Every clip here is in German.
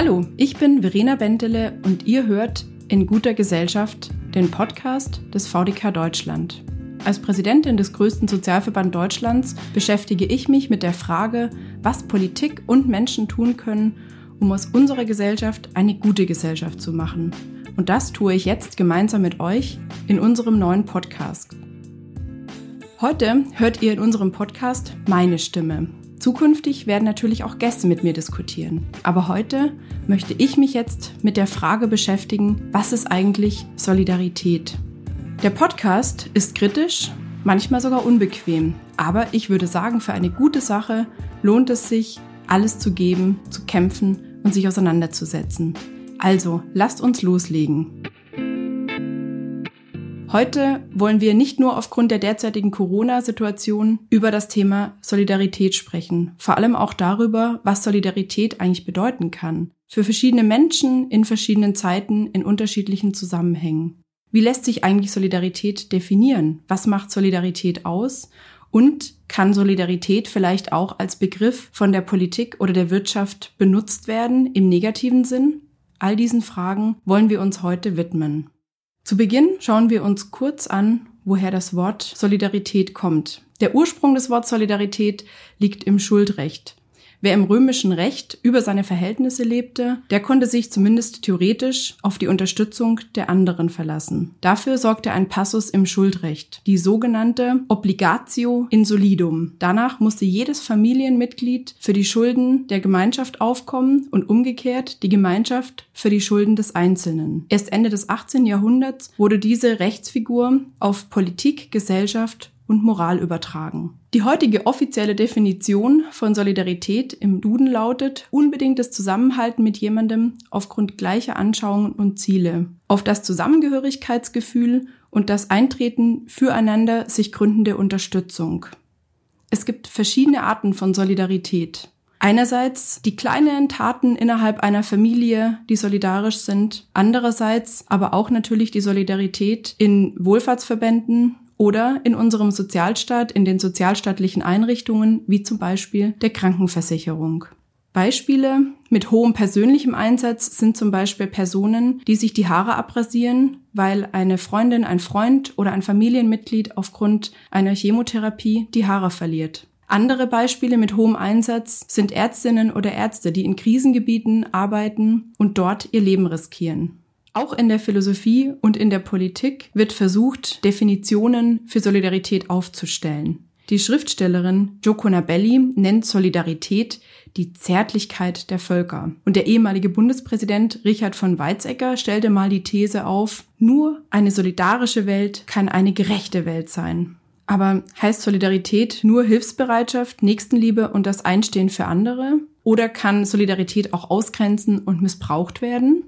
Hallo, ich bin Verena Bentele und ihr hört in guter Gesellschaft den Podcast des VDK Deutschland. Als Präsidentin des größten Sozialverband Deutschlands beschäftige ich mich mit der Frage, was Politik und Menschen tun können, um aus unserer Gesellschaft eine gute Gesellschaft zu machen. Und das tue ich jetzt gemeinsam mit euch in unserem neuen Podcast. Heute hört ihr in unserem Podcast meine Stimme. Zukünftig werden natürlich auch Gäste mit mir diskutieren. Aber heute möchte ich mich jetzt mit der Frage beschäftigen, was ist eigentlich Solidarität? Der Podcast ist kritisch, manchmal sogar unbequem. Aber ich würde sagen, für eine gute Sache lohnt es sich, alles zu geben, zu kämpfen und sich auseinanderzusetzen. Also, lasst uns loslegen. Heute wollen wir nicht nur aufgrund der derzeitigen Corona-Situation über das Thema Solidarität sprechen, vor allem auch darüber, was Solidarität eigentlich bedeuten kann. Für verschiedene Menschen in verschiedenen Zeiten in unterschiedlichen Zusammenhängen. Wie lässt sich eigentlich Solidarität definieren? Was macht Solidarität aus? Und kann Solidarität vielleicht auch als Begriff von der Politik oder der Wirtschaft benutzt werden im negativen Sinn? All diesen Fragen wollen wir uns heute widmen. Zu Beginn schauen wir uns kurz an, woher das Wort Solidarität kommt. Der Ursprung des Wortes Solidarität liegt im Schuldrecht. Wer im römischen Recht über seine Verhältnisse lebte, der konnte sich zumindest theoretisch auf die Unterstützung der anderen verlassen. Dafür sorgte ein Passus im Schuldrecht, die sogenannte Obligatio in solidum. Danach musste jedes Familienmitglied für die Schulden der Gemeinschaft aufkommen und umgekehrt die Gemeinschaft für die Schulden des Einzelnen. Erst Ende des 18. Jahrhunderts wurde diese Rechtsfigur auf Politik, Gesellschaft und Moral übertragen. Die heutige offizielle Definition von Solidarität im Duden lautet unbedingtes Zusammenhalten mit jemandem aufgrund gleicher Anschauungen und Ziele, auf das Zusammengehörigkeitsgefühl und das Eintreten füreinander sich gründende Unterstützung. Es gibt verschiedene Arten von Solidarität. Einerseits die kleinen Taten innerhalb einer Familie, die solidarisch sind. Andererseits aber auch natürlich die Solidarität in Wohlfahrtsverbänden oder in unserem Sozialstaat, in den sozialstaatlichen Einrichtungen, wie zum Beispiel der Krankenversicherung. Beispiele mit hohem persönlichem Einsatz sind zum Beispiel Personen, die sich die Haare abrasieren, weil eine Freundin, ein Freund oder ein Familienmitglied aufgrund einer Chemotherapie die Haare verliert. Andere Beispiele mit hohem Einsatz sind Ärztinnen oder Ärzte, die in Krisengebieten arbeiten und dort ihr Leben riskieren. Auch in der Philosophie und in der Politik wird versucht, Definitionen für Solidarität aufzustellen. Die Schriftstellerin Jocona Belli nennt Solidarität die Zärtlichkeit der Völker. Und der ehemalige Bundespräsident Richard von Weizsäcker stellte mal die These auf, nur eine solidarische Welt kann eine gerechte Welt sein. Aber heißt Solidarität nur Hilfsbereitschaft, Nächstenliebe und das Einstehen für andere? Oder kann Solidarität auch ausgrenzen und missbraucht werden?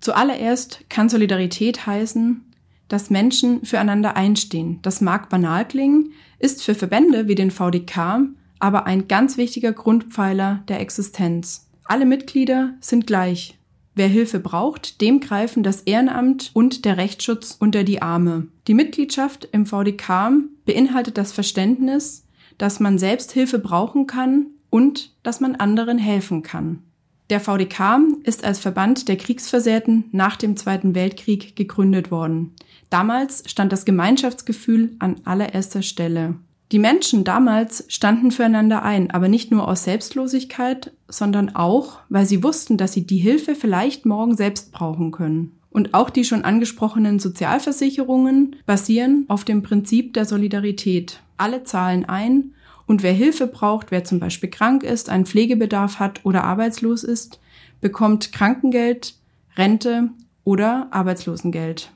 Zuallererst kann Solidarität heißen, dass Menschen füreinander einstehen. Das mag banal klingen, ist für Verbände wie den VDK aber ein ganz wichtiger Grundpfeiler der Existenz. Alle Mitglieder sind gleich. Wer Hilfe braucht, dem greifen das Ehrenamt und der Rechtsschutz unter die Arme. Die Mitgliedschaft im VDK beinhaltet das Verständnis, dass man selbst Hilfe brauchen kann und dass man anderen helfen kann. Der VDK ist als Verband der Kriegsversehrten nach dem Zweiten Weltkrieg gegründet worden. Damals stand das Gemeinschaftsgefühl an allererster Stelle. Die Menschen damals standen füreinander ein, aber nicht nur aus Selbstlosigkeit, sondern auch, weil sie wussten, dass sie die Hilfe vielleicht morgen selbst brauchen können. Und auch die schon angesprochenen Sozialversicherungen basieren auf dem Prinzip der Solidarität. Alle zahlen ein und wer Hilfe braucht, wer zum Beispiel krank ist, einen Pflegebedarf hat oder arbeitslos ist, bekommt Krankengeld, Rente oder Arbeitslosengeld.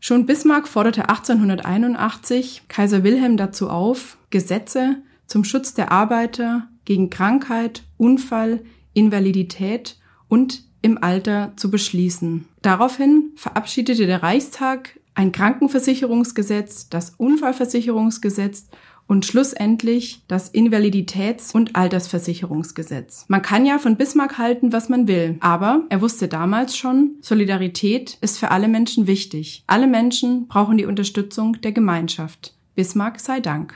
Schon Bismarck forderte 1881 Kaiser Wilhelm dazu auf, Gesetze zum Schutz der Arbeiter gegen Krankheit, Unfall, Invalidität und im Alter zu beschließen. Daraufhin verabschiedete der Reichstag ein Krankenversicherungsgesetz, das Unfallversicherungsgesetz und schlussendlich das Invaliditäts- und Altersversicherungsgesetz. Man kann ja von Bismarck halten, was man will, aber er wusste damals schon, Solidarität ist für alle Menschen wichtig. Alle Menschen brauchen die Unterstützung der Gemeinschaft. Bismarck sei Dank.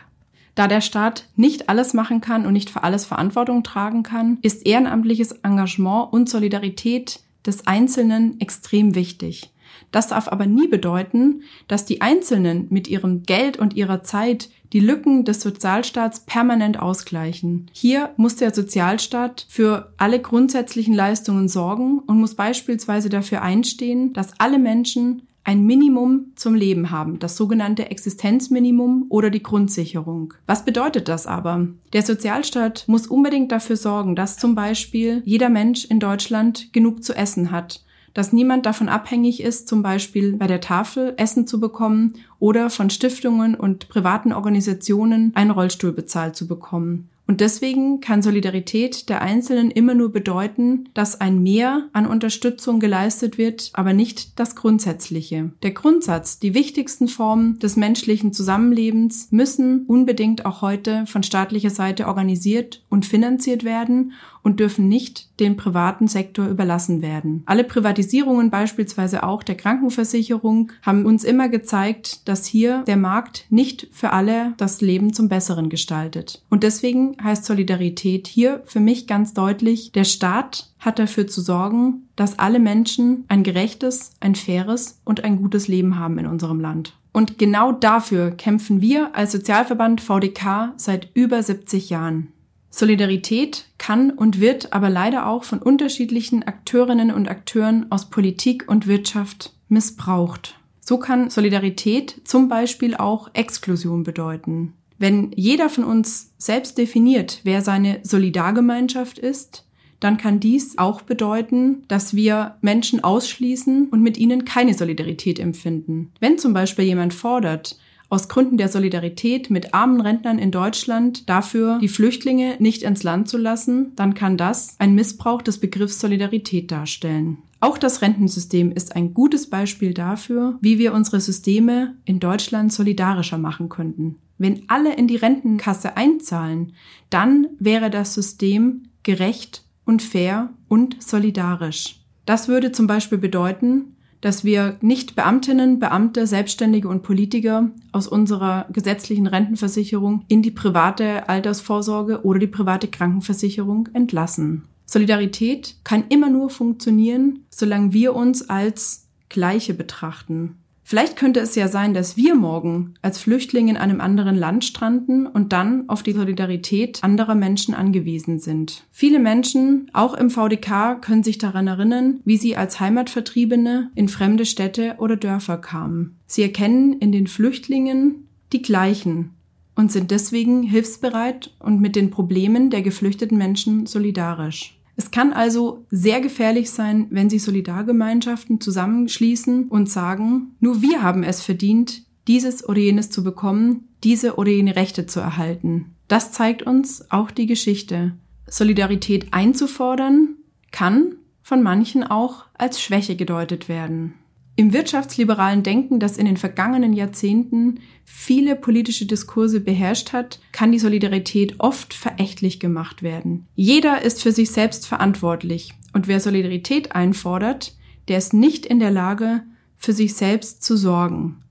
Da der Staat nicht alles machen kann und nicht für alles Verantwortung tragen kann, ist ehrenamtliches Engagement und Solidarität des Einzelnen extrem wichtig. Das darf aber nie bedeuten, dass die Einzelnen mit ihrem Geld und ihrer Zeit die Lücken des Sozialstaats permanent ausgleichen. Hier muss der Sozialstaat für alle grundsätzlichen Leistungen sorgen und muss beispielsweise dafür einstehen, dass alle Menschen ein Minimum zum Leben haben, das sogenannte Existenzminimum oder die Grundsicherung. Was bedeutet das aber? Der Sozialstaat muss unbedingt dafür sorgen, dass zum Beispiel jeder Mensch in Deutschland genug zu essen hat, dass niemand davon abhängig ist, zum Beispiel bei der Tafel Essen zu bekommen oder von Stiftungen und privaten Organisationen einen Rollstuhl bezahlt zu bekommen. Und deswegen kann Solidarität der Einzelnen immer nur bedeuten, dass ein Mehr an Unterstützung geleistet wird, aber nicht das Grundsätzliche. Der Grundsatz, die wichtigsten Formen des menschlichen Zusammenlebens müssen unbedingt auch heute von staatlicher Seite organisiert und finanziert werden und dürfen nicht dem privaten Sektor überlassen werden. Alle Privatisierungen, beispielsweise auch der Krankenversicherung, haben uns immer gezeigt, dass hier der Markt nicht für alle das Leben zum Besseren gestaltet. Und deswegen heißt Solidarität hier für mich ganz deutlich, der Staat hat dafür zu sorgen, dass alle Menschen ein gerechtes, ein faires und ein gutes Leben haben in unserem Land. Und genau dafür kämpfen wir als Sozialverband VDK seit über 70 Jahren. Solidarität kann und wird aber leider auch von unterschiedlichen Akteurinnen und Akteuren aus Politik und Wirtschaft missbraucht. So kann Solidarität zum Beispiel auch Exklusion bedeuten. Wenn jeder von uns selbst definiert, wer seine Solidargemeinschaft ist, dann kann dies auch bedeuten, dass wir Menschen ausschließen und mit ihnen keine Solidarität empfinden. Wenn zum Beispiel jemand fordert, aus Gründen der Solidarität mit armen Rentnern in Deutschland dafür, die Flüchtlinge nicht ins Land zu lassen, dann kann das ein Missbrauch des Begriffs Solidarität darstellen. Auch das Rentensystem ist ein gutes Beispiel dafür, wie wir unsere Systeme in Deutschland solidarischer machen könnten. Wenn alle in die Rentenkasse einzahlen, dann wäre das System gerecht und fair und solidarisch. Das würde zum Beispiel bedeuten, dass wir nicht Beamtinnen, Beamte, Selbstständige und Politiker aus unserer gesetzlichen Rentenversicherung in die private Altersvorsorge oder die private Krankenversicherung entlassen. Solidarität kann immer nur funktionieren, solange wir uns als Gleiche betrachten. Vielleicht könnte es ja sein, dass wir morgen als Flüchtlinge in einem anderen Land stranden und dann auf die Solidarität anderer Menschen angewiesen sind. Viele Menschen, auch im VDK, können sich daran erinnern, wie sie als Heimatvertriebene in fremde Städte oder Dörfer kamen. Sie erkennen in den Flüchtlingen die gleichen und sind deswegen hilfsbereit und mit den Problemen der geflüchteten Menschen solidarisch. Es kann also sehr gefährlich sein, wenn sich Solidargemeinschaften zusammenschließen und sagen, nur wir haben es verdient, dieses oder jenes zu bekommen, diese oder jene Rechte zu erhalten. Das zeigt uns auch die Geschichte. Solidarität einzufordern kann von manchen auch als Schwäche gedeutet werden. Im wirtschaftsliberalen Denken, das in den vergangenen Jahrzehnten viele politische Diskurse beherrscht hat, kann die Solidarität oft verächtlich gemacht werden. Jeder ist für sich selbst verantwortlich und wer Solidarität einfordert, der ist nicht in der Lage, für sich selbst zu sorgen.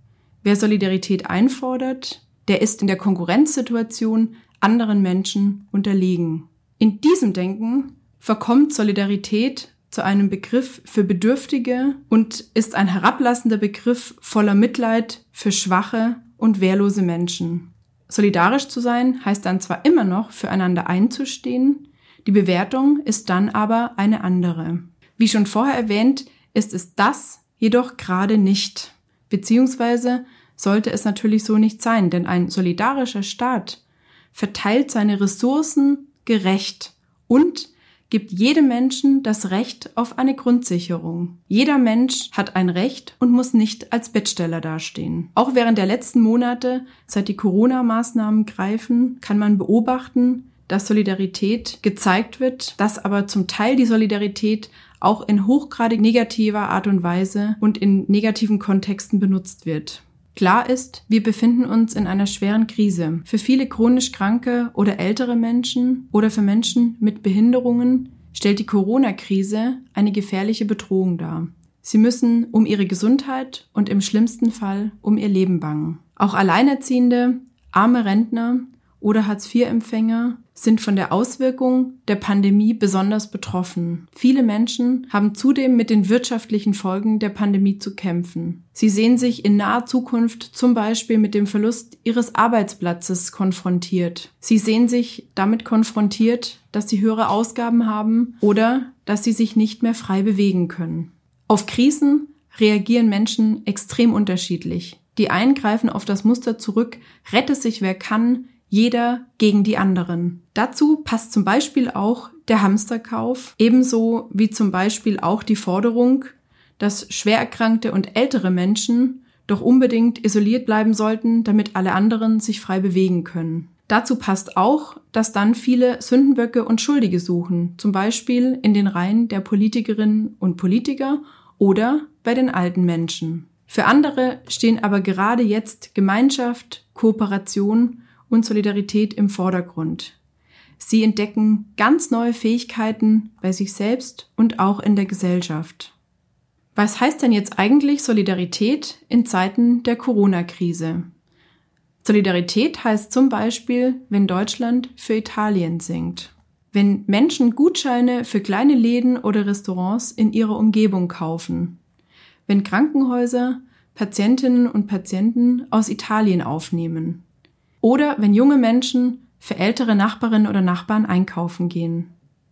Wer Solidarität einfordert, der ist in der Konkurrenzsituation anderen Menschen unterlegen. In diesem Denken verkommt Solidarität zu einem Begriff für Bedürftige und ist ein herablassender Begriff voller Mitleid für schwache und wehrlose Menschen. Solidarisch zu sein heißt dann zwar immer noch füreinander einzustehen, die Bewertung ist dann aber eine andere. Wie schon vorher erwähnt, ist es das jedoch gerade nicht. Beziehungsweise sollte es natürlich so nicht sein, denn ein solidarischer Staat verteilt seine Ressourcen gerecht und gibt jedem Menschen das Recht auf eine Grundsicherung. Jeder Mensch hat ein Recht und muss nicht als Bettsteller dastehen. Auch während der letzten Monate, seit die Corona-Maßnahmen greifen, kann man beobachten, dass Solidarität gezeigt wird, dass aber zum Teil die Solidarität auch in hochgradig negativer Art und Weise und in negativen Kontexten benutzt wird. Klar ist, wir befinden uns in einer schweren Krise. Für viele chronisch kranke oder ältere Menschen oder für Menschen mit Behinderungen stellt die Corona-Krise eine gefährliche Bedrohung dar. Sie müssen um ihre Gesundheit und im schlimmsten Fall um ihr Leben bangen. Auch Alleinerziehende, arme Rentner oder Hartz-IV-Empfänger sind von der Auswirkung der Pandemie besonders betroffen. Viele Menschen haben zudem mit den wirtschaftlichen Folgen der Pandemie zu kämpfen. Sie sehen sich in naher Zukunft zum Beispiel mit dem Verlust ihres Arbeitsplatzes konfrontiert. Sie sehen sich damit konfrontiert, dass sie höhere Ausgaben haben oder dass sie sich nicht mehr frei bewegen können. Auf Krisen reagieren Menschen extrem unterschiedlich. Die einen greifen auf das Muster zurück, rette sich wer kann, jeder gegen die anderen. Dazu passt zum Beispiel auch der Hamsterkauf, ebenso wie zum Beispiel auch die Forderung, dass schwer erkrankte und ältere Menschen doch unbedingt isoliert bleiben sollten, damit alle anderen sich frei bewegen können. Dazu passt auch, dass dann viele Sündenböcke und Schuldige suchen, zum Beispiel in den Reihen der Politikerinnen und Politiker oder bei den alten Menschen. Für andere stehen aber gerade jetzt Gemeinschaft, Kooperation und Solidarität im Vordergrund. Sie entdecken ganz neue Fähigkeiten bei sich selbst und auch in der Gesellschaft. Was heißt denn jetzt eigentlich Solidarität in Zeiten der Corona-Krise? Solidarität heißt zum Beispiel, wenn Deutschland für Italien singt. Wenn Menschen Gutscheine für kleine Läden oder Restaurants in ihrer Umgebung kaufen. Wenn Krankenhäuser Patientinnen und Patienten aus Italien aufnehmen. Oder wenn junge Menschen für ältere Nachbarinnen oder Nachbarn einkaufen gehen.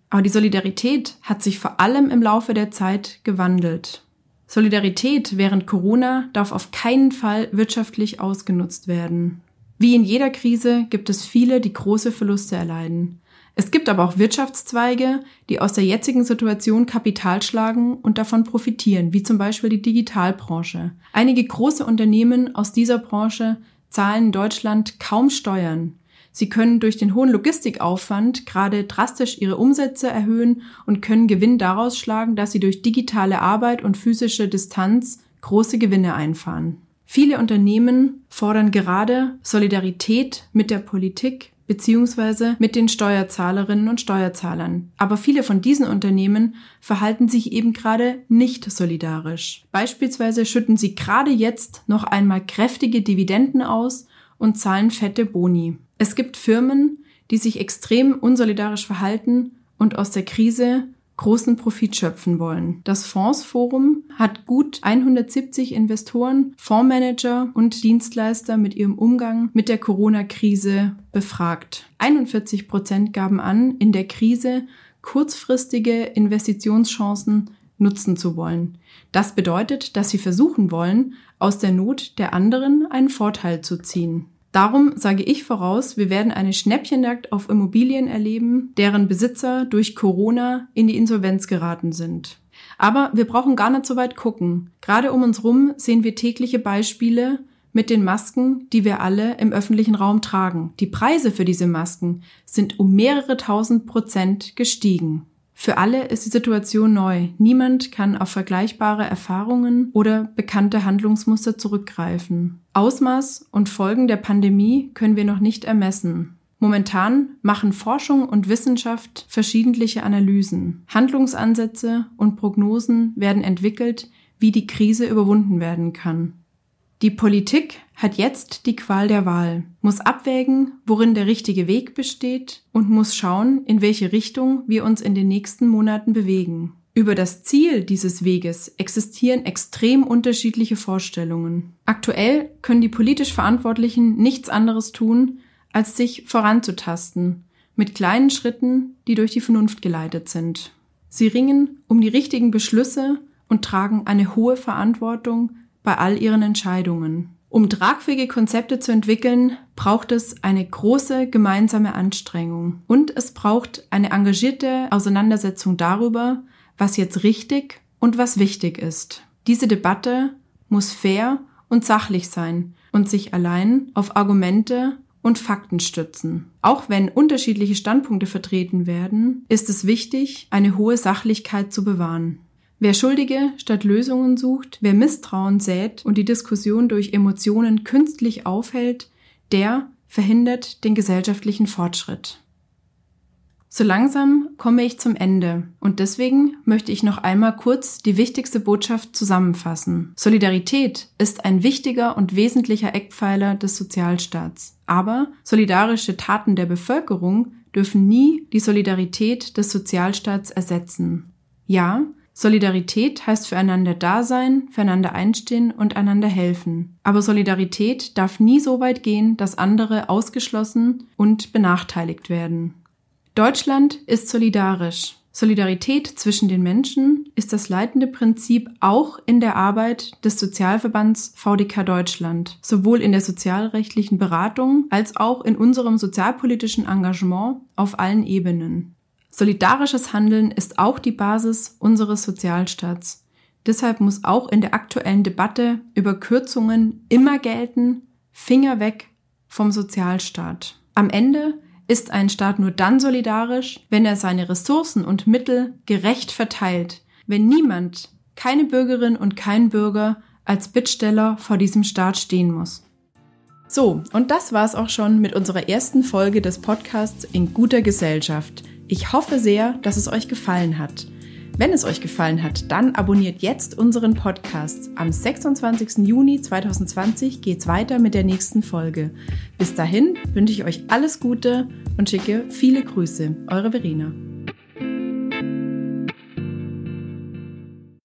Aber die Solidarität hat sich vor allem im Laufe der Zeit gewandelt. Solidarität während Corona darf auf keinen Fall wirtschaftlich ausgenutzt werden. Wie in jeder Krise gibt es viele, die große Verluste erleiden. Es gibt aber auch Wirtschaftszweige, die aus der jetzigen Situation Kapital schlagen und davon profitieren, wie zum Beispiel die Digitalbranche. Einige große Unternehmen aus dieser Branche zahlen Deutschland kaum Steuern. Sie können durch den hohen Logistikaufwand gerade drastisch ihre Umsätze erhöhen und können Gewinn daraus schlagen, dass sie durch digitale Arbeit und physische Distanz große Gewinne einfahren. Viele Unternehmen fordern gerade Solidarität mit der Politik beziehungsweise mit den Steuerzahlerinnen und Steuerzahlern. Aber viele von diesen Unternehmen verhalten sich eben gerade nicht solidarisch. Beispielsweise schütten sie gerade jetzt noch einmal kräftige Dividenden aus und zahlen fette Boni. Es gibt Firmen, die sich extrem unsolidarisch verhalten und aus der Krise großen Profit schöpfen wollen. Das Fondsforum hat gut 170 Investoren, Fondsmanager und Dienstleister mit ihrem Umgang mit der Corona-Krise befragt. 41 Prozent gaben an, in der Krise kurzfristige Investitionschancen nutzen zu wollen. Das bedeutet, dass sie versuchen wollen, aus der Not der anderen einen Vorteil zu ziehen. Darum sage ich voraus, wir werden eine Schnäppchenjagd auf Immobilien erleben, deren Besitzer durch Corona in die Insolvenz geraten sind. Aber wir brauchen gar nicht so weit gucken. Gerade um uns rum sehen wir tägliche Beispiele mit den Masken, die wir alle im öffentlichen Raum tragen. Die Preise für diese Masken sind um mehrere tausend Prozent gestiegen. Für alle ist die Situation neu. Niemand kann auf vergleichbare Erfahrungen oder bekannte Handlungsmuster zurückgreifen. Ausmaß und Folgen der Pandemie können wir noch nicht ermessen. Momentan machen Forschung und Wissenschaft verschiedentliche Analysen. Handlungsansätze und Prognosen werden entwickelt, wie die Krise überwunden werden kann. Die Politik hat jetzt die Qual der Wahl, muss abwägen, worin der richtige Weg besteht und muss schauen, in welche Richtung wir uns in den nächsten Monaten bewegen. Über das Ziel dieses Weges existieren extrem unterschiedliche Vorstellungen. Aktuell können die politisch Verantwortlichen nichts anderes tun, als sich voranzutasten, mit kleinen Schritten, die durch die Vernunft geleitet sind. Sie ringen um die richtigen Beschlüsse und tragen eine hohe Verantwortung bei all ihren Entscheidungen. Um tragfähige Konzepte zu entwickeln, braucht es eine große gemeinsame Anstrengung und es braucht eine engagierte Auseinandersetzung darüber, was jetzt richtig und was wichtig ist. Diese Debatte muss fair und sachlich sein und sich allein auf Argumente und Fakten stützen. Auch wenn unterschiedliche Standpunkte vertreten werden, ist es wichtig, eine hohe Sachlichkeit zu bewahren. Wer Schuldige statt Lösungen sucht, wer Misstrauen sät und die Diskussion durch Emotionen künstlich aufhält, der verhindert den gesellschaftlichen Fortschritt. So langsam komme ich zum Ende und deswegen möchte ich noch einmal kurz die wichtigste Botschaft zusammenfassen. Solidarität ist ein wichtiger und wesentlicher Eckpfeiler des Sozialstaats. Aber solidarische Taten der Bevölkerung dürfen nie die Solidarität des Sozialstaats ersetzen. Ja, Solidarität heißt füreinander da sein, füreinander einstehen und einander helfen. Aber Solidarität darf nie so weit gehen, dass andere ausgeschlossen und benachteiligt werden. Deutschland ist solidarisch. Solidarität zwischen den Menschen ist das leitende Prinzip auch in der Arbeit des Sozialverbands VDK Deutschland, sowohl in der sozialrechtlichen Beratung als auch in unserem sozialpolitischen Engagement auf allen Ebenen. Solidarisches Handeln ist auch die Basis unseres Sozialstaats. Deshalb muss auch in der aktuellen Debatte über Kürzungen immer gelten, Finger weg vom Sozialstaat. Am Ende ist ein Staat nur dann solidarisch, wenn er seine Ressourcen und Mittel gerecht verteilt, wenn niemand, keine Bürgerin und kein Bürger als Bittsteller vor diesem Staat stehen muss. So, und das war's auch schon mit unserer ersten Folge des Podcasts in guter Gesellschaft. Ich hoffe sehr, dass es euch gefallen hat. Wenn es euch gefallen hat, dann abonniert jetzt unseren Podcast. Am 26. Juni 2020 geht's weiter mit der nächsten Folge. Bis dahin wünsche ich euch alles Gute und schicke viele Grüße. Eure Verena.